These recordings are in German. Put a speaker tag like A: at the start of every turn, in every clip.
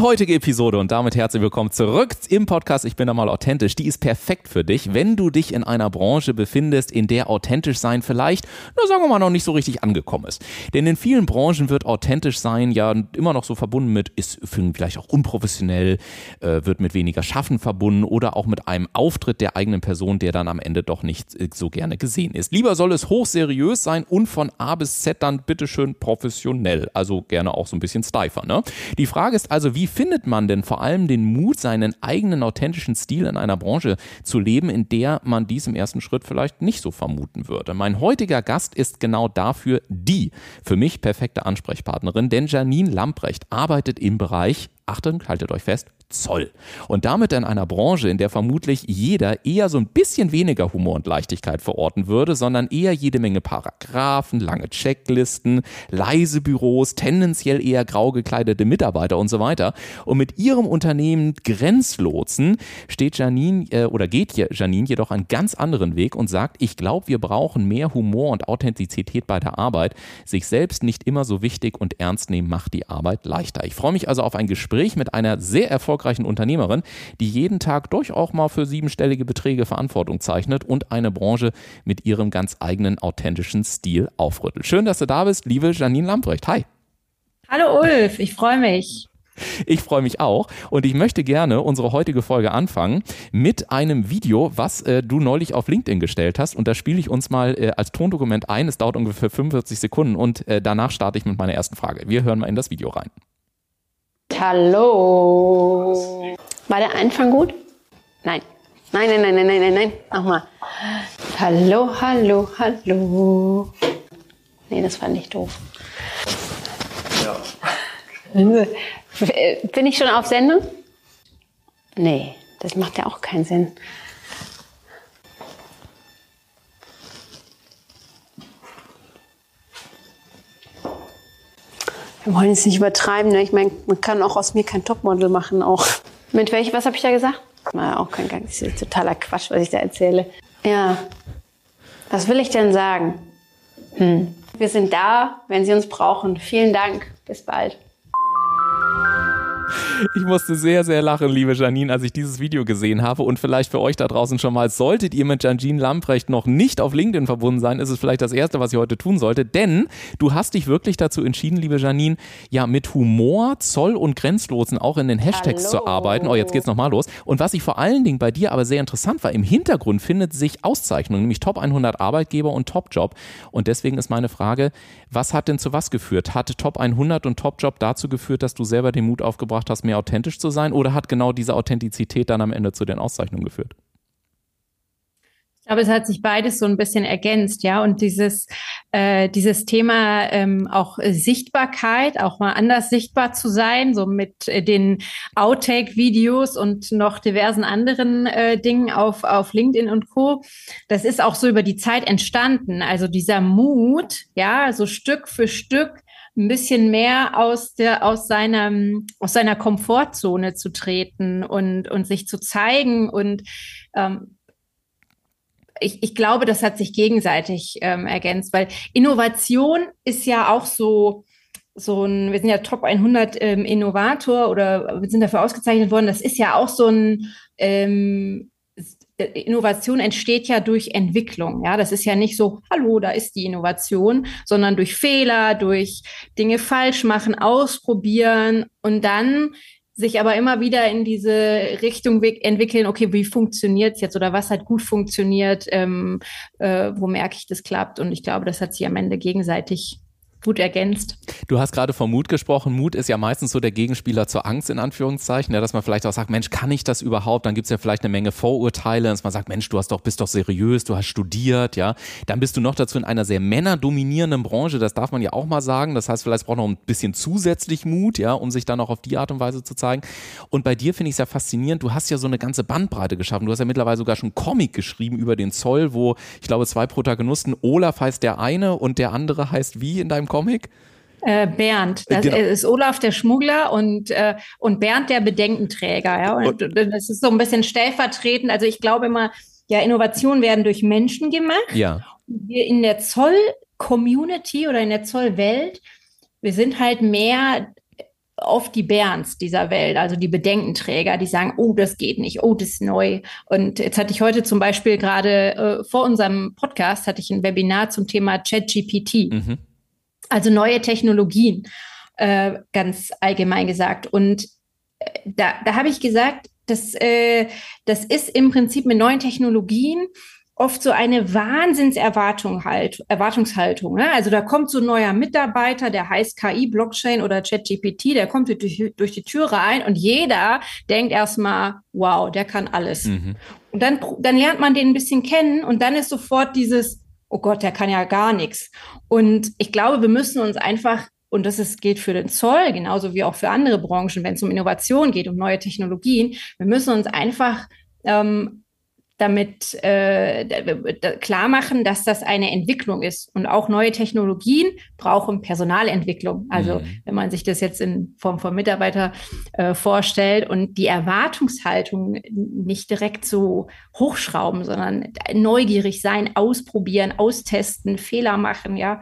A: Die heutige Episode und damit herzlich willkommen zurück im Podcast Ich bin da mal authentisch. Die ist perfekt für dich, wenn du dich in einer Branche befindest, in der authentisch sein vielleicht, na sagen wir mal, noch nicht so richtig angekommen ist. Denn in vielen Branchen wird authentisch sein ja immer noch so verbunden mit, ist vielleicht auch unprofessionell, äh, wird mit weniger Schaffen verbunden oder auch mit einem Auftritt der eigenen Person, der dann am Ende doch nicht äh, so gerne gesehen ist. Lieber soll es hochseriös sein und von A bis Z dann bitteschön professionell. Also gerne auch so ein bisschen steifer. Ne? Die Frage ist also, wie wie findet man denn vor allem den Mut, seinen eigenen authentischen Stil in einer Branche zu leben, in der man dies im ersten Schritt vielleicht nicht so vermuten würde? Mein heutiger Gast ist genau dafür die für mich perfekte Ansprechpartnerin, denn Janine Lamprecht arbeitet im Bereich, Achtung, haltet euch fest, Zoll. Und damit in einer Branche, in der vermutlich jeder eher so ein bisschen weniger Humor und Leichtigkeit verorten würde, sondern eher jede Menge Paragraphen, lange Checklisten, leise Büros, tendenziell eher grau gekleidete Mitarbeiter und so weiter. Und mit ihrem Unternehmen Grenzlotsen steht Janine äh, oder geht Janine jedoch einen ganz anderen Weg und sagt, ich glaube, wir brauchen mehr Humor und Authentizität bei der Arbeit. Sich selbst nicht immer so wichtig und ernst nehmen macht die Arbeit leichter. Ich freue mich also auf ein Gespräch mit einer sehr erfolgreichen erfolgreichen Unternehmerin, die jeden Tag durchaus mal für siebenstellige Beträge Verantwortung zeichnet und eine Branche mit ihrem ganz eigenen authentischen Stil aufrüttelt. Schön, dass du da bist, liebe Janine Lamprecht. Hi.
B: Hallo Ulf, ich freue mich.
A: Ich freue mich auch und ich möchte gerne unsere heutige Folge anfangen mit einem Video, was äh, du neulich auf LinkedIn gestellt hast und da spiele ich uns mal äh, als Tondokument ein. Es dauert ungefähr 45 Sekunden und äh, danach starte ich mit meiner ersten Frage. Wir hören mal in das Video rein.
B: Hallo. War der Anfang gut? Nein. Nein, nein, nein, nein, nein, nein, nein. Nochmal. Hallo, hallo, hallo. Nee, das fand ich doof. Ja. Bin ich schon auf Sendung? Nee, das macht ja auch keinen Sinn. Wir wollen jetzt nicht übertreiben. Ne? Ich meine, man kann auch aus mir kein Topmodel machen. Auch. Mit welchem, was habe ich da gesagt? Na, auch kein ist totaler Quatsch, was ich da erzähle. Ja. Was will ich denn sagen? Hm. Wir sind da, wenn Sie uns brauchen. Vielen Dank. Bis bald.
A: Ich musste sehr, sehr lachen, liebe Janine, als ich dieses Video gesehen habe. Und vielleicht für euch da draußen schon mal, solltet ihr mit Janine Lamprecht noch nicht auf LinkedIn verbunden sein, ist es vielleicht das Erste, was ihr heute tun solltet. Denn du hast dich wirklich dazu entschieden, liebe Janine, ja, mit Humor, Zoll und Grenzlosen auch in den Hashtags Hallo. zu arbeiten. Oh, jetzt geht's nochmal los. Und was ich vor allen Dingen bei dir aber sehr interessant war, im Hintergrund findet sich Auszeichnung, nämlich Top 100 Arbeitgeber und Top Job. Und deswegen ist meine Frage, was hat denn zu was geführt? Hat Top 100 und Top Job dazu geführt, dass du selber den Mut aufgebracht hast, mehr authentisch zu sein oder hat genau diese Authentizität dann am Ende zu den Auszeichnungen geführt?
B: Ich glaube, es hat sich beides so ein bisschen ergänzt, ja. Und dieses, äh, dieses Thema ähm, auch Sichtbarkeit, auch mal anders sichtbar zu sein, so mit äh, den Outtake-Videos und noch diversen anderen äh, Dingen auf, auf LinkedIn und Co. Das ist auch so über die Zeit entstanden. Also dieser Mut, ja, so Stück für Stück ein bisschen mehr aus der aus seiner aus seiner Komfortzone zu treten und und sich zu zeigen und ähm, ich, ich glaube, das hat sich gegenseitig ähm, ergänzt, weil Innovation ist ja auch so so ein, wir sind ja Top 100 ähm, Innovator oder wir sind dafür ausgezeichnet worden. Das ist ja auch so ein ähm, Innovation entsteht ja durch Entwicklung. Ja, das ist ja nicht so, hallo, da ist die Innovation, sondern durch Fehler, durch Dinge falsch machen, ausprobieren und dann sich aber immer wieder in diese Richtung entwickeln, okay, wie funktioniert es jetzt oder was hat gut funktioniert, ähm, äh, wo merke ich, das klappt. Und ich glaube, das hat sich am Ende gegenseitig gut ergänzt.
A: Du hast gerade vom Mut gesprochen. Mut ist ja meistens so der Gegenspieler zur Angst in Anführungszeichen, ja, dass man vielleicht auch sagt, Mensch, kann ich das überhaupt? Dann gibt es ja vielleicht eine Menge Vorurteile, dass man sagt, Mensch, du hast doch, bist doch seriös, du hast studiert, ja. Dann bist du noch dazu in einer sehr männerdominierenden Branche, das darf man ja auch mal sagen. Das heißt, vielleicht braucht noch ein bisschen zusätzlich Mut, ja, um sich dann auch auf die Art und Weise zu zeigen. Und bei dir finde ich es ja faszinierend, du hast ja so eine ganze Bandbreite geschaffen. Du hast ja mittlerweile sogar schon Comic geschrieben über den Zoll, wo ich glaube, zwei Protagonisten, Olaf heißt der eine und der andere heißt wie in deinem Comic?
B: Äh, Bernd, das genau. ist Olaf der Schmuggler und, äh, und Bernd der Bedenkenträger. Ja? Und, und das ist so ein bisschen stellvertretend. Also ich glaube immer, ja, Innovationen werden durch Menschen gemacht.
A: Ja.
B: Wir in der Zoll-Community oder in der Zollwelt, wir sind halt mehr oft die Bernds dieser Welt, also die Bedenkenträger, die sagen, oh, das geht nicht, oh, das ist neu. Und jetzt hatte ich heute zum Beispiel gerade äh, vor unserem Podcast hatte ich ein Webinar zum Thema ChatGPT. Mhm. Also neue Technologien, äh, ganz allgemein gesagt. Und äh, da, da habe ich gesagt, das, äh, das ist im Prinzip mit neuen Technologien oft so eine Wahnsinnserwartung halt, Erwartungshaltung. Ne? Also da kommt so ein neuer Mitarbeiter, der heißt KI, Blockchain oder ChatGPT, der kommt durch, durch die Tür rein und jeder denkt erstmal, wow, der kann alles. Mhm. Und dann, dann lernt man den ein bisschen kennen und dann ist sofort dieses, oh Gott, der kann ja gar nichts. Und ich glaube, wir müssen uns einfach, und das ist, geht für den Zoll genauso wie auch für andere Branchen, wenn es um Innovation geht, um neue Technologien, wir müssen uns einfach ähm, damit äh, klar machen, dass das eine Entwicklung ist. Und auch neue Technologien brauchen Personalentwicklung. Also mhm. wenn man sich das jetzt in Form von Mitarbeiter äh, vorstellt und die Erwartungshaltung nicht direkt so hochschrauben, sondern neugierig sein, ausprobieren, austesten, Fehler machen, ja.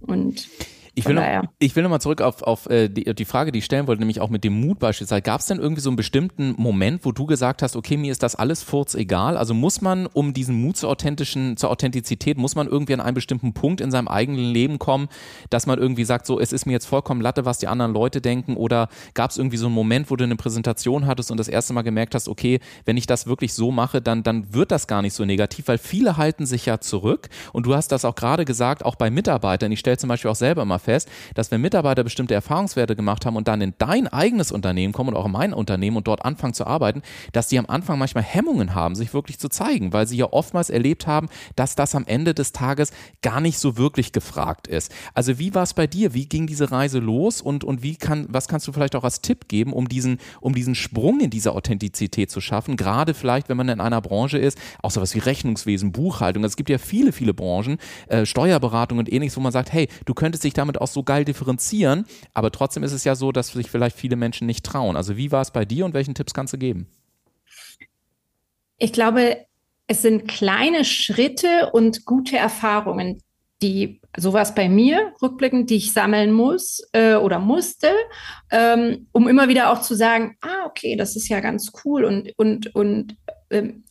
B: Und
A: ich will, noch, ich will noch mal zurück auf, auf äh, die, die Frage, die ich stellen wollte, nämlich auch mit dem Mut beispielsweise. Gab es denn irgendwie so einen bestimmten Moment, wo du gesagt hast, okay, mir ist das alles furz egal? Also muss man, um diesen Mut zur authentischen, zur Authentizität, muss man irgendwie an einen bestimmten Punkt in seinem eigenen Leben kommen, dass man irgendwie sagt, so, es ist mir jetzt vollkommen Latte, was die anderen Leute denken? Oder gab es irgendwie so einen Moment, wo du eine Präsentation hattest und das erste Mal gemerkt hast, okay, wenn ich das wirklich so mache, dann, dann wird das gar nicht so negativ, weil viele halten sich ja zurück. Und du hast das auch gerade gesagt, auch bei Mitarbeitern. Ich stelle zum Beispiel auch selber mal fest, dass wenn Mitarbeiter bestimmte Erfahrungswerte gemacht haben und dann in dein eigenes Unternehmen kommen und auch in mein Unternehmen und dort anfangen zu arbeiten, dass die am Anfang manchmal Hemmungen haben, sich wirklich zu zeigen, weil sie ja oftmals erlebt haben, dass das am Ende des Tages gar nicht so wirklich gefragt ist. Also wie war es bei dir? Wie ging diese Reise los und, und wie kann, was kannst du vielleicht auch als Tipp geben, um diesen, um diesen Sprung in diese Authentizität zu schaffen? Gerade vielleicht, wenn man in einer Branche ist, auch sowas wie Rechnungswesen, Buchhaltung. Also es gibt ja viele, viele Branchen, äh, Steuerberatung und ähnliches, wo man sagt, hey, du könntest dich damit auch so geil differenzieren, aber trotzdem ist es ja so, dass sich vielleicht viele Menschen nicht trauen. Also wie war es bei dir und welchen Tipps kannst du geben?
B: Ich glaube, es sind kleine Schritte und gute Erfahrungen, die sowas bei mir rückblickend, die ich sammeln muss äh, oder musste, ähm, um immer wieder auch zu sagen, ah, okay, das ist ja ganz cool und, und, und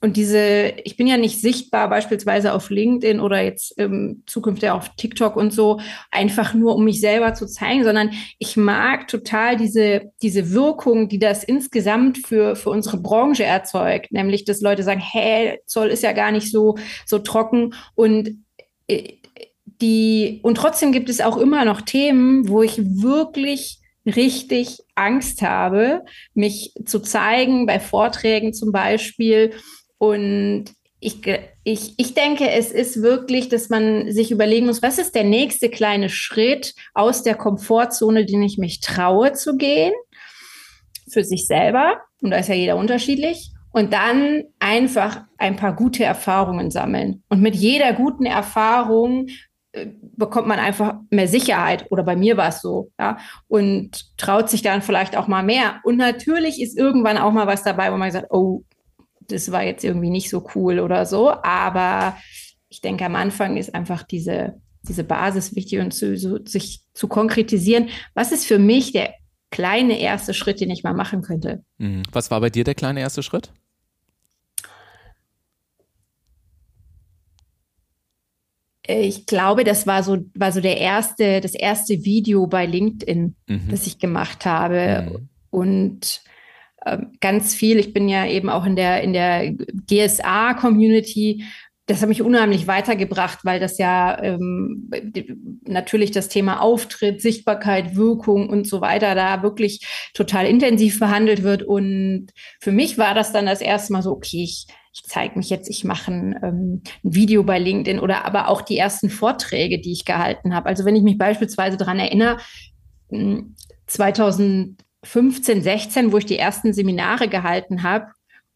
B: und diese, ich bin ja nicht sichtbar, beispielsweise auf LinkedIn oder jetzt ähm, zukünftig auf TikTok und so, einfach nur, um mich selber zu zeigen, sondern ich mag total diese, diese Wirkung, die das insgesamt für, für unsere Branche erzeugt, nämlich, dass Leute sagen, hä, Zoll ist ja gar nicht so, so trocken. Und äh, die, und trotzdem gibt es auch immer noch Themen, wo ich wirklich richtig Angst habe, mich zu zeigen, bei Vorträgen zum Beispiel. Und ich, ich, ich denke, es ist wirklich, dass man sich überlegen muss, was ist der nächste kleine Schritt aus der Komfortzone, den ich mich traue zu gehen, für sich selber. Und da ist ja jeder unterschiedlich. Und dann einfach ein paar gute Erfahrungen sammeln. Und mit jeder guten Erfahrung bekommt man einfach mehr Sicherheit oder bei mir war es so, ja, und traut sich dann vielleicht auch mal mehr. Und natürlich ist irgendwann auch mal was dabei, wo man sagt, oh, das war jetzt irgendwie nicht so cool oder so, aber ich denke, am Anfang ist einfach diese, diese Basis wichtig und zu, so, sich zu konkretisieren, was ist für mich der kleine erste Schritt, den ich mal machen könnte.
A: Mhm. Was war bei dir der kleine erste Schritt?
B: Ich glaube, das war so, war so der erste, das erste Video bei LinkedIn, mhm. das ich gemacht habe. Mhm. Und ähm, ganz viel. Ich bin ja eben auch in der, in der GSA-Community. Das hat mich unheimlich weitergebracht, weil das ja ähm, natürlich das Thema Auftritt, Sichtbarkeit, Wirkung und so weiter da wirklich total intensiv behandelt wird. Und für mich war das dann das erste Mal so, okay, ich, ich zeige mich jetzt, ich mache ein, ähm, ein, Video bei LinkedIn oder aber auch die ersten Vorträge, die ich gehalten habe. Also wenn ich mich beispielsweise daran erinnere, 2015, hm, 16, wo ich die ersten Seminare gehalten habe,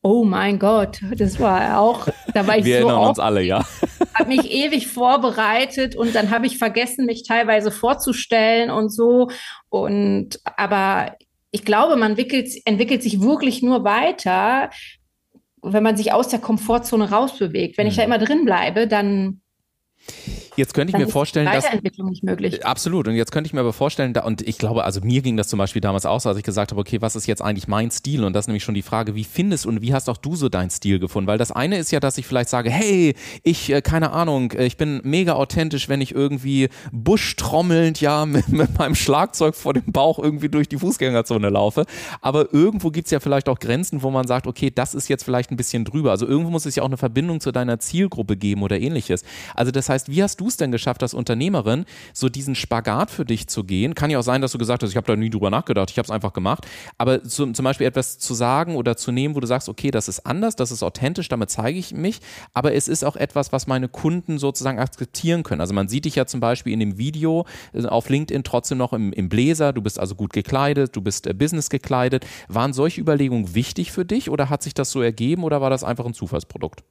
B: oh mein Gott, das war auch, da war ich
A: Wir
B: so
A: erinnern uns alle, ja.
B: habe mich ewig vorbereitet und dann habe ich vergessen, mich teilweise vorzustellen und so. Und aber ich glaube, man entwickelt, entwickelt sich wirklich nur weiter, wenn man sich aus der Komfortzone rausbewegt. Wenn ich da mhm. immer drin bleibe, dann
A: Jetzt könnte ich mir vorstellen,
B: dass Weiterentwicklung nicht möglich.
A: Absolut. Und jetzt könnte ich mir aber vorstellen, da, und ich glaube, also mir ging das zum Beispiel damals auch so, als ich gesagt habe, okay, was ist jetzt eigentlich mein Stil? Und das ist nämlich schon die Frage, wie findest und wie hast auch du so deinen Stil gefunden? Weil das eine ist ja, dass ich vielleicht sage, hey, ich, äh, keine Ahnung, äh, ich bin mega authentisch, wenn ich irgendwie buschtrommelnd, ja, mit, mit meinem Schlagzeug vor dem Bauch irgendwie durch die Fußgängerzone laufe. Aber irgendwo gibt es ja vielleicht auch Grenzen, wo man sagt, okay, das ist jetzt vielleicht ein bisschen drüber. Also irgendwo muss es ja auch eine Verbindung zu deiner Zielgruppe geben oder ähnliches. Also das heißt, wie hast du es denn geschafft, als Unternehmerin so diesen Spagat für dich zu gehen? Kann ja auch sein, dass du gesagt hast, ich habe da nie drüber nachgedacht, ich habe es einfach gemacht. Aber zum, zum Beispiel etwas zu sagen oder zu nehmen, wo du sagst, okay, das ist anders, das ist authentisch, damit zeige ich mich, aber es ist auch etwas, was meine Kunden sozusagen akzeptieren können. Also man sieht dich ja zum Beispiel in dem Video äh, auf LinkedIn trotzdem noch im, im Bläser, du bist also gut gekleidet, du bist äh, business gekleidet. Waren solche Überlegungen wichtig für dich oder hat sich das so ergeben oder war das einfach ein Zufallsprodukt?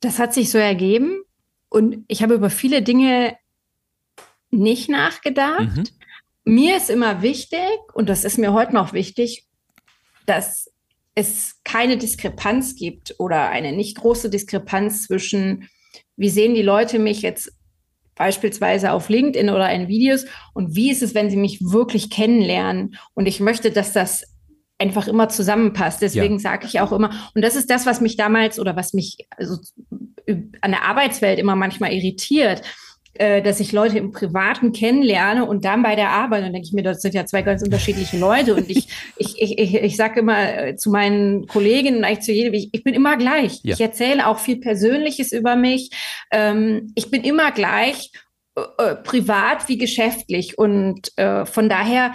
B: Das hat sich so ergeben. Und ich habe über viele Dinge nicht nachgedacht. Mhm. Mir ist immer wichtig, und das ist mir heute noch wichtig, dass es keine Diskrepanz gibt oder eine nicht große Diskrepanz zwischen, wie sehen die Leute mich jetzt beispielsweise auf LinkedIn oder in Videos und wie ist es, wenn sie mich wirklich kennenlernen. Und ich möchte, dass das einfach immer zusammenpasst. Deswegen ja. sage ich auch immer, und das ist das, was mich damals oder was mich also an der Arbeitswelt immer manchmal irritiert, äh, dass ich Leute im Privaten kennenlerne und dann bei der Arbeit, dann denke ich mir, das sind ja zwei ganz unterschiedliche Leute. Und ich, ich, ich, ich, ich sage immer äh, zu meinen Kolleginnen, eigentlich zu jedem, ich, ich bin immer gleich. Ja. Ich erzähle auch viel Persönliches über mich. Ähm, ich bin immer gleich äh, privat wie geschäftlich. Und äh, von daher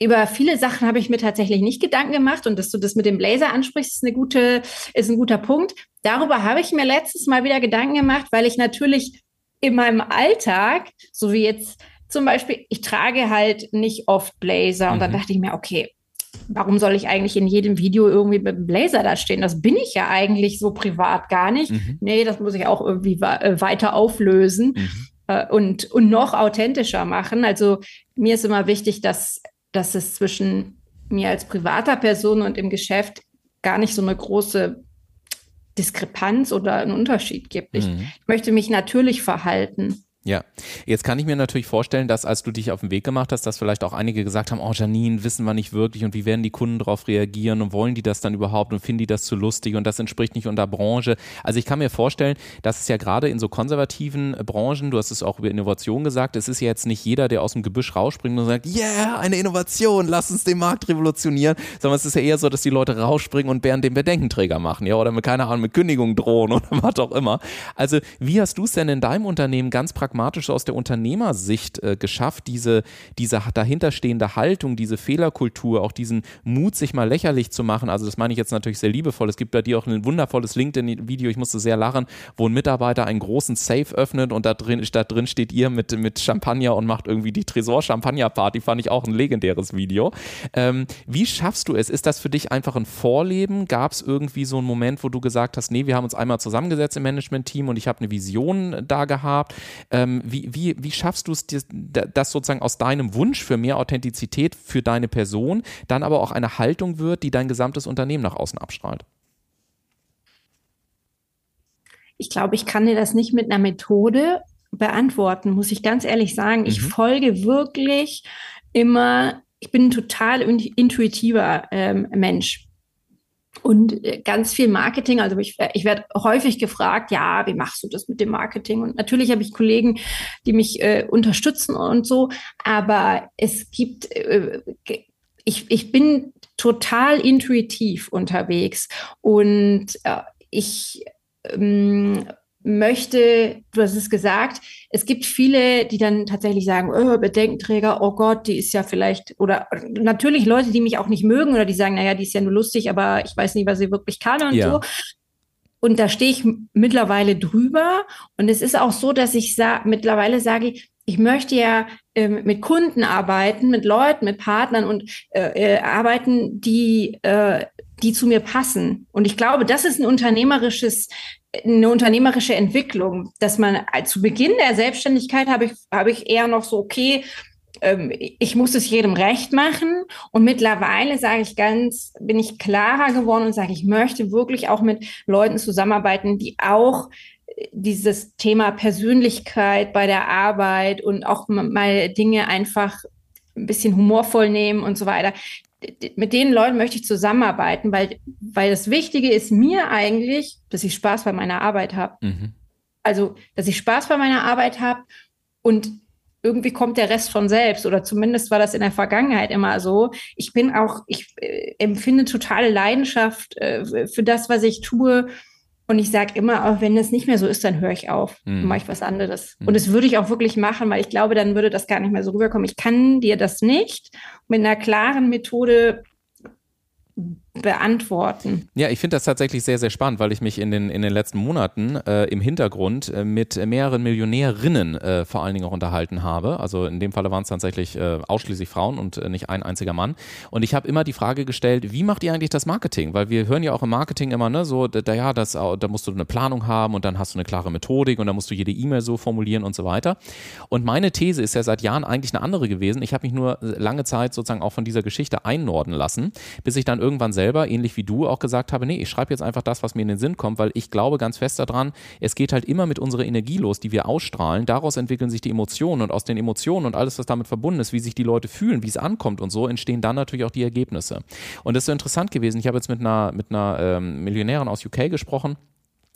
B: über viele Sachen habe ich mir tatsächlich nicht Gedanken gemacht und dass du das mit dem Blazer ansprichst, ist eine gute, ist ein guter Punkt. Darüber habe ich mir letztes Mal wieder Gedanken gemacht, weil ich natürlich in meinem Alltag, so wie jetzt zum Beispiel, ich trage halt nicht oft Blazer und mhm. dann dachte ich mir, okay, warum soll ich eigentlich in jedem Video irgendwie mit einem Blazer da stehen? Das bin ich ja eigentlich so privat gar nicht. Mhm. Nee, das muss ich auch irgendwie äh, weiter auflösen. Mhm. Äh, und, und noch authentischer machen. Also mir ist immer wichtig, dass dass es zwischen mir als privater Person und im Geschäft gar nicht so eine große Diskrepanz oder einen Unterschied gibt. Ich, mhm. ich möchte mich natürlich verhalten.
A: Ja, jetzt kann ich mir natürlich vorstellen, dass als du dich auf den Weg gemacht hast, dass vielleicht auch einige gesagt haben, oh Janine, wissen wir nicht wirklich und wie werden die Kunden darauf reagieren und wollen die das dann überhaupt und finden die das zu lustig und das entspricht nicht unter Branche. Also ich kann mir vorstellen, dass es ja gerade in so konservativen Branchen, du hast es auch über Innovation gesagt, es ist ja jetzt nicht jeder, der aus dem Gebüsch rausspringt und sagt, yeah, eine Innovation, lass uns den Markt revolutionieren, sondern es ist ja eher so, dass die Leute rausspringen und während den Bedenkenträger machen, ja, oder mit keine Ahnung, mit Kündigung drohen oder was auch immer. Also wie hast du es denn in deinem Unternehmen ganz praktisch pragmatisch aus der Unternehmersicht äh, geschafft, diese, diese dahinterstehende Haltung, diese Fehlerkultur, auch diesen Mut, sich mal lächerlich zu machen. Also das meine ich jetzt natürlich sehr liebevoll. Es gibt bei dir auch ein wundervolles LinkedIn-Video, ich musste sehr lachen, wo ein Mitarbeiter einen großen Safe öffnet und da drin, da drin steht ihr mit, mit Champagner und macht irgendwie die Tresor-Champagner-Party. Fand ich auch ein legendäres Video. Ähm, wie schaffst du es? Ist das für dich einfach ein Vorleben? Gab es irgendwie so einen Moment, wo du gesagt hast, nee, wir haben uns einmal zusammengesetzt im Management-Team und ich habe eine Vision da gehabt? Äh, ähm, wie, wie, wie schaffst du es, das sozusagen aus deinem Wunsch für mehr Authentizität für deine Person dann aber auch eine Haltung wird, die dein gesamtes Unternehmen nach außen abstrahlt?
B: Ich glaube, ich kann dir das nicht mit einer Methode beantworten, muss ich ganz ehrlich sagen. Ich mhm. folge wirklich immer, ich bin ein total intuitiver ähm, Mensch. Und äh, ganz viel Marketing, also ich, ich werde häufig gefragt, ja, wie machst du das mit dem Marketing? Und natürlich habe ich Kollegen, die mich äh, unterstützen und so, aber es gibt, äh, ich, ich bin total intuitiv unterwegs. Und äh, ich ähm, möchte, du hast es gesagt, es gibt viele, die dann tatsächlich sagen, oh, Bedenkenträger, oh Gott, die ist ja vielleicht, oder natürlich Leute, die mich auch nicht mögen oder die sagen, naja, die ist ja nur lustig, aber ich weiß nicht, was sie wirklich kann und ja. so. Und da stehe ich mittlerweile drüber. Und es ist auch so, dass ich sa mittlerweile sage, ich möchte ja äh, mit Kunden arbeiten, mit Leuten, mit Partnern und äh, äh, arbeiten, die, äh, die zu mir passen. Und ich glaube, das ist ein unternehmerisches, eine unternehmerische Entwicklung, dass man äh, zu Beginn der Selbstständigkeit habe ich, habe ich eher noch so, okay, ähm, ich muss es jedem recht machen. Und mittlerweile sage ich ganz, bin ich klarer geworden und sage, ich möchte wirklich auch mit Leuten zusammenarbeiten, die auch dieses Thema Persönlichkeit bei der Arbeit und auch mal Dinge einfach ein bisschen humorvoll nehmen und so weiter. Mit den Leuten möchte ich zusammenarbeiten, weil, weil das Wichtige ist mir eigentlich, dass ich Spaß bei meiner Arbeit habe. Mhm. Also, dass ich Spaß bei meiner Arbeit habe und irgendwie kommt der Rest von selbst oder zumindest war das in der Vergangenheit immer so. Ich bin auch, ich äh, empfinde totale Leidenschaft äh, für das, was ich tue. Und ich sage immer, auch wenn es nicht mehr so ist, dann höre ich auf mhm. und mache ich was anderes. Mhm. Und das würde ich auch wirklich machen, weil ich glaube, dann würde das gar nicht mehr so rüberkommen. Ich kann dir das nicht mit einer klaren Methode beantworten.
A: Ja, ich finde das tatsächlich sehr, sehr spannend, weil ich mich in den, in den letzten Monaten äh, im Hintergrund äh, mit mehreren Millionärinnen äh, vor allen Dingen auch unterhalten habe. Also in dem Falle waren es tatsächlich äh, ausschließlich Frauen und äh, nicht ein einziger Mann. Und ich habe immer die Frage gestellt, wie macht ihr eigentlich das Marketing? Weil wir hören ja auch im Marketing immer, ne, so, da, ja, das, da musst du eine Planung haben und dann hast du eine klare Methodik und dann musst du jede E-Mail so formulieren und so weiter. Und meine These ist ja seit Jahren eigentlich eine andere gewesen. Ich habe mich nur lange Zeit sozusagen auch von dieser Geschichte einnorden lassen, bis ich dann irgendwann selbst selber, ähnlich wie du, auch gesagt habe, nee, ich schreibe jetzt einfach das, was mir in den Sinn kommt, weil ich glaube ganz fest daran, es geht halt immer mit unserer Energie los, die wir ausstrahlen. Daraus entwickeln sich die Emotionen und aus den Emotionen und alles, was damit verbunden ist, wie sich die Leute fühlen, wie es ankommt und so, entstehen dann natürlich auch die Ergebnisse. Und das ist so interessant gewesen. Ich habe jetzt mit einer, mit einer ähm, Millionärin aus UK gesprochen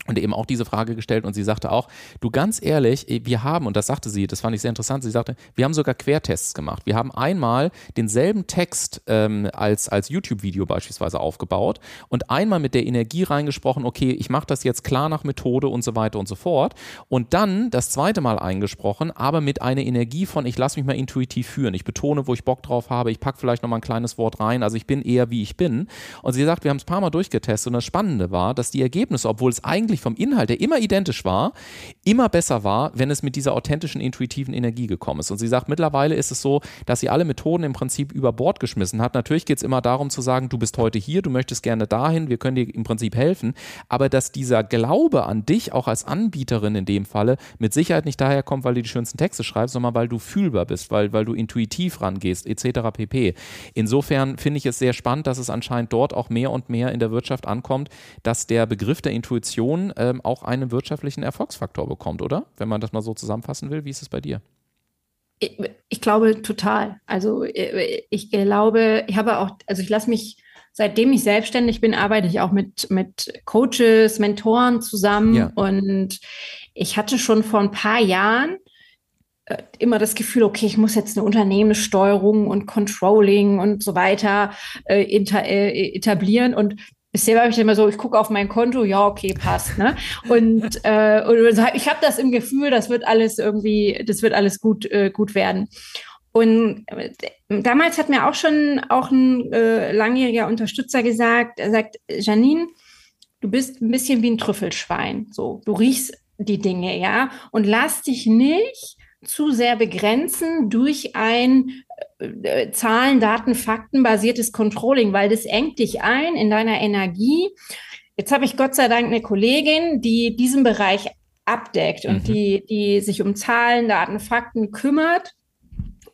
A: und eben auch diese Frage gestellt und sie sagte auch, du ganz ehrlich, eh, wir haben, und das sagte sie, das fand ich sehr interessant, sie sagte, wir haben sogar Quertests gemacht. Wir haben einmal denselben Text ähm, als, als YouTube-Video beispielsweise aufgebaut und einmal mit der Energie reingesprochen, okay, ich mache das jetzt klar nach Methode und so weiter und so fort. Und dann das zweite Mal eingesprochen, aber mit einer Energie von, ich lasse mich mal intuitiv führen. Ich betone, wo ich Bock drauf habe, ich packe vielleicht nochmal ein kleines Wort rein, also ich bin eher wie ich bin. Und sie sagt, wir haben es ein paar Mal durchgetestet und das Spannende war, dass die Ergebnisse, obwohl es eigentlich eigentlich vom Inhalt, der immer identisch war, immer besser war, wenn es mit dieser authentischen, intuitiven Energie gekommen ist. Und sie sagt, mittlerweile ist es so, dass sie alle Methoden im Prinzip über Bord geschmissen hat. Natürlich geht es immer darum zu sagen, du bist heute hier, du möchtest gerne dahin, wir können dir im Prinzip helfen. Aber dass dieser Glaube an dich auch als Anbieterin in dem Falle mit Sicherheit nicht daherkommt, weil du die schönsten Texte schreibst, sondern weil du fühlbar bist, weil, weil du intuitiv rangehst, etc. pp. Insofern finde ich es sehr spannend, dass es anscheinend dort auch mehr und mehr in der Wirtschaft ankommt, dass der Begriff der Intuition ähm, auch einen wirtschaftlichen Erfolgsfaktor bekommt, oder? Wenn man das mal so zusammenfassen will, wie ist es bei dir?
B: Ich, ich glaube total. Also äh, ich glaube, ich habe auch, also ich lasse mich, seitdem ich selbstständig bin, arbeite ich auch mit, mit Coaches, Mentoren zusammen. Ja. Und ich hatte schon vor ein paar Jahren äh, immer das Gefühl, okay, ich muss jetzt eine Unternehmenssteuerung und Controlling und so weiter äh, äh, etablieren. Und Bisher habe ich immer so, ich gucke auf mein Konto, ja, okay, passt. Ne? Und, äh, und ich habe das im Gefühl, das wird alles irgendwie, das wird alles gut, äh, gut werden. Und äh, damals hat mir auch schon auch ein äh, langjähriger Unterstützer gesagt, er sagt, Janine, du bist ein bisschen wie ein Trüffelschwein. So, du riechst die Dinge, ja, und lass dich nicht zu sehr begrenzen durch ein äh, Zahlen, Daten, Fakten basiertes Controlling, weil das engt dich ein in deiner Energie. Jetzt habe ich Gott sei Dank eine Kollegin, die diesen Bereich abdeckt und mhm. die, die sich um Zahlen, Daten, Fakten kümmert.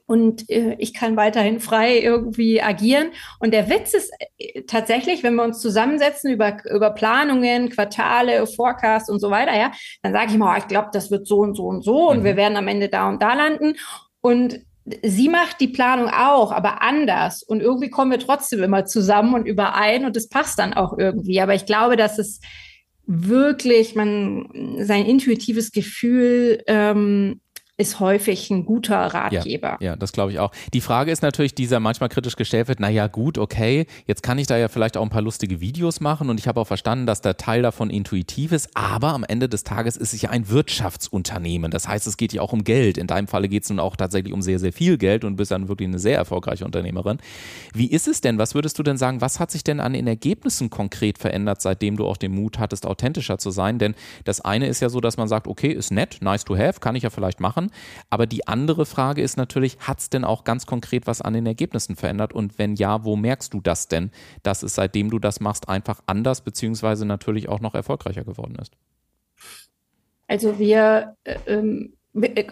B: Und äh, ich kann weiterhin frei irgendwie agieren. Und der Witz ist äh, tatsächlich, wenn wir uns zusammensetzen über, über Planungen, Quartale, Forecast und so weiter, ja, dann sage ich mal, oh, ich glaube, das wird so und so und so mhm. und wir werden am Ende da und da landen. Und sie macht die Planung auch, aber anders. Und irgendwie kommen wir trotzdem immer zusammen und überein und es passt dann auch irgendwie. Aber ich glaube, dass es wirklich man sein intuitives Gefühl ähm, ist häufig ein guter Ratgeber.
A: Ja, ja das glaube ich auch. Die Frage ist natürlich, dieser manchmal kritisch gestellt wird, naja gut, okay, jetzt kann ich da ja vielleicht auch ein paar lustige Videos machen und ich habe auch verstanden, dass der Teil davon intuitiv ist, aber am Ende des Tages ist es ja ein Wirtschaftsunternehmen. Das heißt, es geht ja auch um Geld. In deinem Falle geht es nun auch tatsächlich um sehr, sehr viel Geld und bist dann wirklich eine sehr erfolgreiche Unternehmerin. Wie ist es denn? Was würdest du denn sagen? Was hat sich denn an den Ergebnissen konkret verändert, seitdem du auch den Mut hattest, authentischer zu sein? Denn das eine ist ja so, dass man sagt, okay, ist nett, nice to have, kann ich ja vielleicht machen. Aber die andere Frage ist natürlich, hat es denn auch ganz konkret was an den Ergebnissen verändert? Und wenn ja, wo merkst du das denn, dass es seitdem du das machst einfach anders beziehungsweise natürlich auch noch erfolgreicher geworden ist?
B: Also wir, äh, ähm, äh,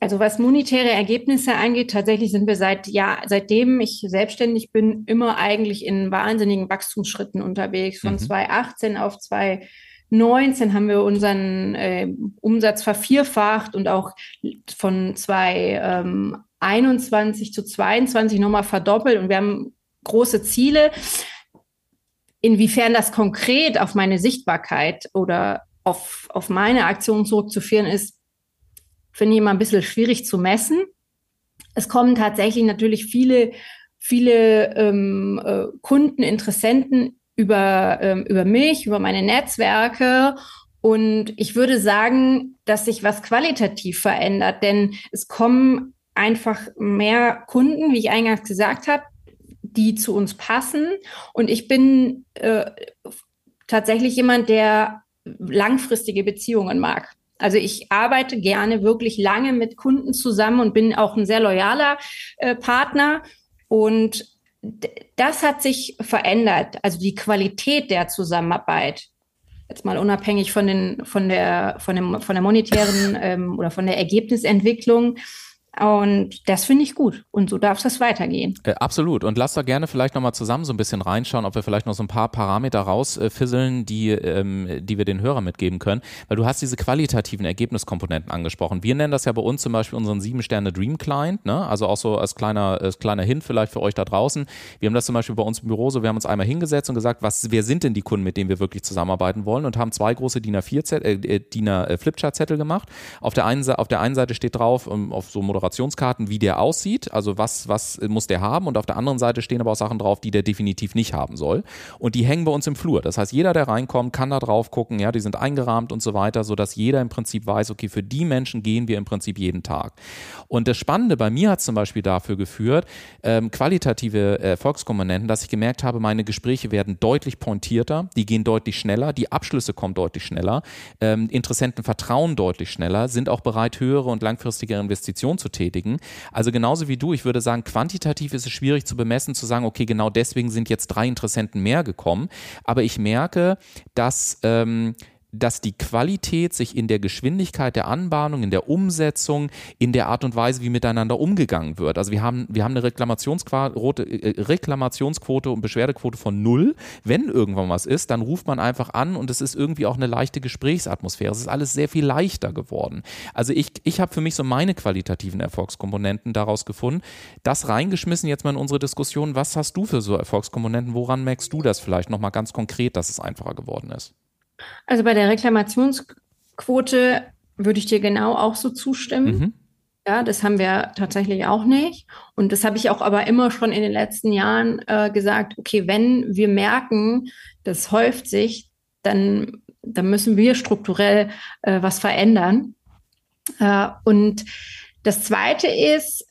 B: also was monetäre Ergebnisse angeht, tatsächlich sind wir seit ja, seitdem ich selbstständig bin, immer eigentlich in wahnsinnigen Wachstumsschritten unterwegs. Von mhm. 2018 auf 2019 19 haben wir unseren äh, Umsatz vervierfacht und auch von 2021 ähm, zu 22 nochmal verdoppelt und wir haben große Ziele. Inwiefern das konkret auf meine Sichtbarkeit oder auf, auf meine Aktion zurückzuführen ist, finde ich immer ein bisschen schwierig zu messen. Es kommen tatsächlich natürlich viele, viele ähm, äh, Kunden, Interessenten über, ähm, über mich, über meine Netzwerke. Und ich würde sagen, dass sich was qualitativ verändert, denn es kommen einfach mehr Kunden, wie ich eingangs gesagt habe, die zu uns passen. Und ich bin äh, tatsächlich jemand, der langfristige Beziehungen mag. Also ich arbeite gerne wirklich lange mit Kunden zusammen und bin auch ein sehr loyaler äh, Partner. Und das hat sich verändert, also die Qualität der Zusammenarbeit. Jetzt mal unabhängig von, den, von, der, von, dem, von der monetären ähm, oder von der Ergebnisentwicklung. Und das finde ich gut. Und so darf es weitergehen.
A: Äh, absolut. Und lass da gerne vielleicht nochmal zusammen so ein bisschen reinschauen, ob wir vielleicht noch so ein paar Parameter rausfisseln, die, ähm, die wir den Hörern mitgeben können. Weil du hast diese qualitativen Ergebniskomponenten angesprochen. Wir nennen das ja bei uns zum Beispiel unseren sieben Sterne Dream Client. Ne? Also auch so als kleiner, als kleiner Hint vielleicht für euch da draußen. Wir haben das zum Beispiel bei uns im Büro so, wir haben uns einmal hingesetzt und gesagt, was, wer sind denn die Kunden, mit denen wir wirklich zusammenarbeiten wollen und haben zwei große DIN A4 äh, äh, äh, gemacht. Auf der einen, auf der einen Seite steht drauf, um, auf so Moderation Moderationskarten, wie der aussieht, also was, was muss der haben und auf der anderen Seite stehen aber auch Sachen drauf, die der definitiv nicht haben soll und die hängen bei uns im Flur. Das heißt, jeder, der reinkommt, kann da drauf gucken, ja, die sind eingerahmt und so weiter, sodass jeder im Prinzip weiß, okay, für die Menschen gehen wir im Prinzip jeden Tag. Und das Spannende bei mir hat zum Beispiel dafür geführt, ähm, qualitative Erfolgskomponenten, dass ich gemerkt habe, meine Gespräche werden deutlich pointierter, die gehen deutlich schneller, die Abschlüsse kommen deutlich schneller, ähm, Interessenten vertrauen deutlich schneller, sind auch bereit, höhere und langfristige Investitionen zu tätigen. Also genauso wie du, ich würde sagen, quantitativ ist es schwierig zu bemessen, zu sagen, okay, genau deswegen sind jetzt drei Interessenten mehr gekommen. Aber ich merke, dass ähm, dass die Qualität sich in der Geschwindigkeit der Anbahnung, in der Umsetzung, in der Art und Weise, wie miteinander umgegangen wird. Also wir haben, wir haben eine Reklamationsquote, äh, Reklamationsquote und Beschwerdequote von null. Wenn irgendwann was ist, dann ruft man einfach an und es ist irgendwie auch eine leichte Gesprächsatmosphäre. Es ist alles sehr viel leichter geworden. Also ich, ich habe für mich so meine qualitativen Erfolgskomponenten daraus gefunden. Das reingeschmissen jetzt mal in unsere Diskussion. Was hast du für so Erfolgskomponenten? Woran merkst du das vielleicht nochmal ganz konkret, dass es einfacher geworden ist?
B: Also bei der Reklamationsquote würde ich dir genau auch so zustimmen. Mhm. Ja, das haben wir tatsächlich auch nicht. Und das habe ich auch aber immer schon in den letzten Jahren äh, gesagt, okay, wenn wir merken, das häuft sich, dann, dann müssen wir strukturell äh, was verändern. Äh, und das Zweite ist,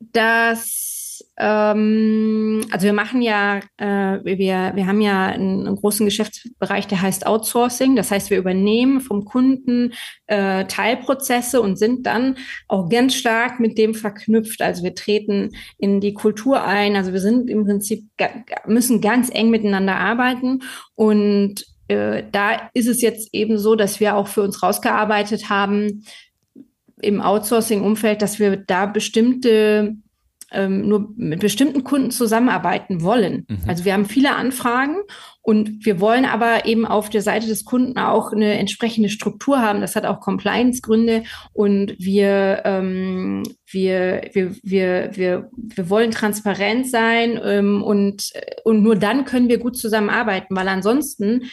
B: dass ähm, also wir machen ja, äh, wir, wir haben ja einen, einen, großen Geschäftsbereich, der heißt Outsourcing. Das heißt, wir übernehmen vom Kunden äh, Teilprozesse und sind dann auch ganz stark mit dem verknüpft. Also wir treten in die Kultur ein. Also wir sind im Prinzip, müssen ganz eng miteinander arbeiten und äh, da ist es jetzt eben so, dass wir auch für uns rausgearbeitet haben im Outsourcing-Umfeld, dass wir da bestimmte ähm, nur mit bestimmten Kunden zusammenarbeiten wollen. Mhm. Also wir haben viele Anfragen und wir wollen aber eben auf der Seite des Kunden auch eine entsprechende Struktur haben. Das hat auch Compliance-Gründe und wir, ähm, wir, wir, wir, wir, wir wollen transparent sein ähm, und, und nur dann können wir gut zusammenarbeiten, weil ansonsten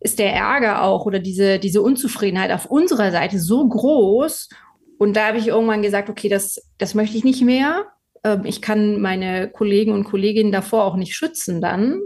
B: ist der Ärger auch oder diese, diese Unzufriedenheit auf unserer Seite so groß Und da habe ich irgendwann gesagt, okay, das, das möchte ich nicht mehr. Ähm, ich kann meine Kollegen und Kolleginnen davor auch nicht schützen dann.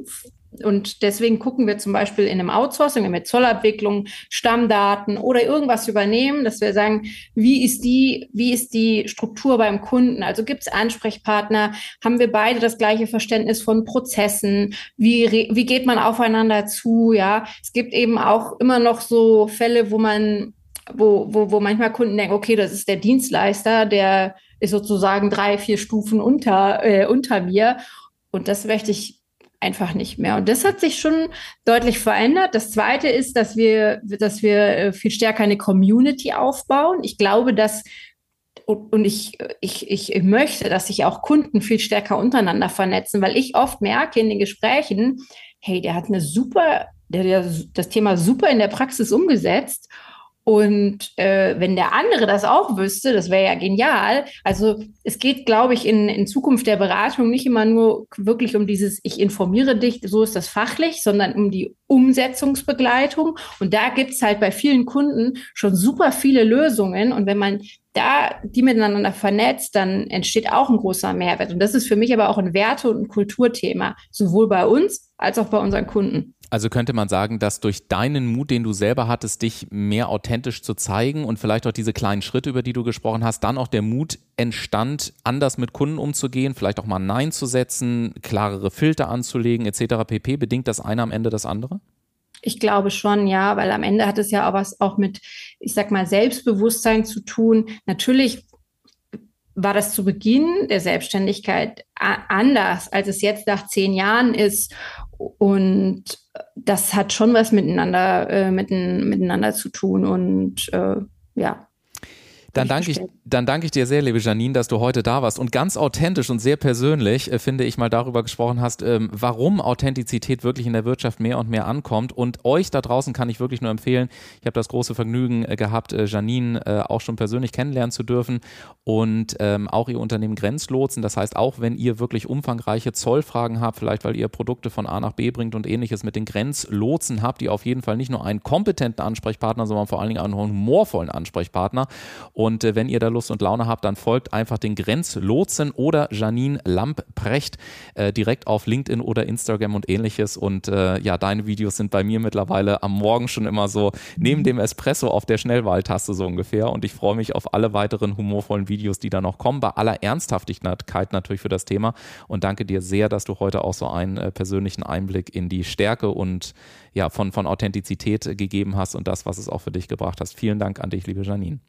B: Und deswegen gucken wir zum Beispiel in einem Outsourcing, mit Zollabwicklung, Stammdaten oder irgendwas übernehmen, dass wir sagen, wie ist die, wie ist die Struktur beim Kunden? Also gibt es Ansprechpartner? Haben wir beide das gleiche Verständnis von Prozessen? Wie, wie geht man aufeinander zu? Ja, es gibt eben auch immer noch so Fälle, wo man, wo, wo, wo manchmal Kunden denken, okay, das ist der Dienstleister, der ist sozusagen drei, vier Stufen unter, äh, unter mir. Und das möchte ich einfach nicht mehr. Und das hat sich schon deutlich verändert. Das zweite ist, dass wir, dass wir äh, viel stärker eine Community aufbauen. Ich glaube, dass und ich, ich, ich möchte, dass sich auch Kunden viel stärker untereinander vernetzen, weil ich oft merke in den Gesprächen, hey, der hat eine super, der, der das Thema super in der Praxis umgesetzt und äh, wenn der andere das auch wüsste, das wäre ja genial. Also es geht, glaube ich, in, in Zukunft der Beratung nicht immer nur wirklich um dieses, ich informiere dich, so ist das fachlich, sondern um die Umsetzungsbegleitung. Und da gibt's halt bei vielen Kunden schon super viele Lösungen. Und wenn man da die miteinander vernetzt, dann entsteht auch ein großer Mehrwert. Und das ist für mich aber auch ein Werte- und ein Kulturthema, sowohl bei uns als auch bei unseren Kunden.
A: Also könnte man sagen, dass durch deinen Mut, den du selber hattest, dich mehr authentisch zu zeigen und vielleicht auch diese kleinen Schritte, über die du gesprochen hast, dann auch der Mut entstand, anders mit Kunden umzugehen, vielleicht auch mal Nein zu setzen, klarere Filter anzulegen etc. pp. Bedingt das eine am Ende das andere?
B: Ich glaube schon, ja, weil am Ende hat es ja auch was auch mit, ich sag mal, Selbstbewusstsein zu tun. Natürlich war das zu Beginn der Selbstständigkeit anders, als es jetzt nach zehn Jahren ist. Und das hat schon was miteinander, äh, mitten, miteinander zu tun. Und äh, ja,
A: dann danke, ich, dann danke ich dir sehr, liebe Janine, dass du heute da warst und ganz authentisch und sehr persönlich, äh, finde ich, mal darüber gesprochen hast, ähm, warum Authentizität wirklich in der Wirtschaft mehr und mehr ankommt. Und euch da draußen kann ich wirklich nur empfehlen, ich habe das große Vergnügen äh, gehabt, äh, Janine auch schon persönlich kennenlernen zu dürfen und ähm, auch ihr Unternehmen Grenzlotsen. Das heißt, auch wenn ihr wirklich umfangreiche Zollfragen habt, vielleicht weil ihr Produkte von A nach B bringt und ähnliches mit den Grenzlotsen habt, ihr auf jeden Fall nicht nur einen kompetenten Ansprechpartner, sondern vor allen Dingen einen humorvollen Ansprechpartner. Und äh, wenn ihr da Lust und Laune habt, dann folgt einfach den Grenzlotsen oder Janine Lamprecht äh, direkt auf LinkedIn oder Instagram und ähnliches. Und äh, ja, deine Videos sind bei mir mittlerweile am Morgen schon immer so neben dem Espresso auf der Schnellwahltaste so ungefähr. Und ich freue mich auf alle weiteren humorvollen Videos, die da noch kommen. Bei aller Ernsthaftigkeit natürlich für das Thema. Und danke dir sehr, dass du heute auch so einen äh, persönlichen Einblick in die Stärke und ja, von, von Authentizität gegeben hast und das, was es auch für dich gebracht hast. Vielen Dank an dich, liebe Janine.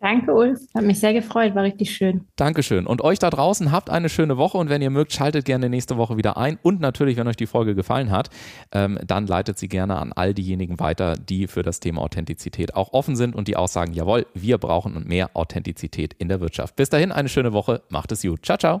B: Danke, Ulf. Hat mich sehr gefreut, war richtig schön.
A: Dankeschön. Und euch da draußen habt eine schöne Woche und wenn ihr mögt, schaltet gerne nächste Woche wieder ein. Und natürlich, wenn euch die Folge gefallen hat, ähm, dann leitet sie gerne an all diejenigen weiter, die für das Thema Authentizität auch offen sind und die auch sagen, jawohl, wir brauchen mehr Authentizität in der Wirtschaft. Bis dahin, eine schöne Woche. Macht es gut. Ciao, ciao.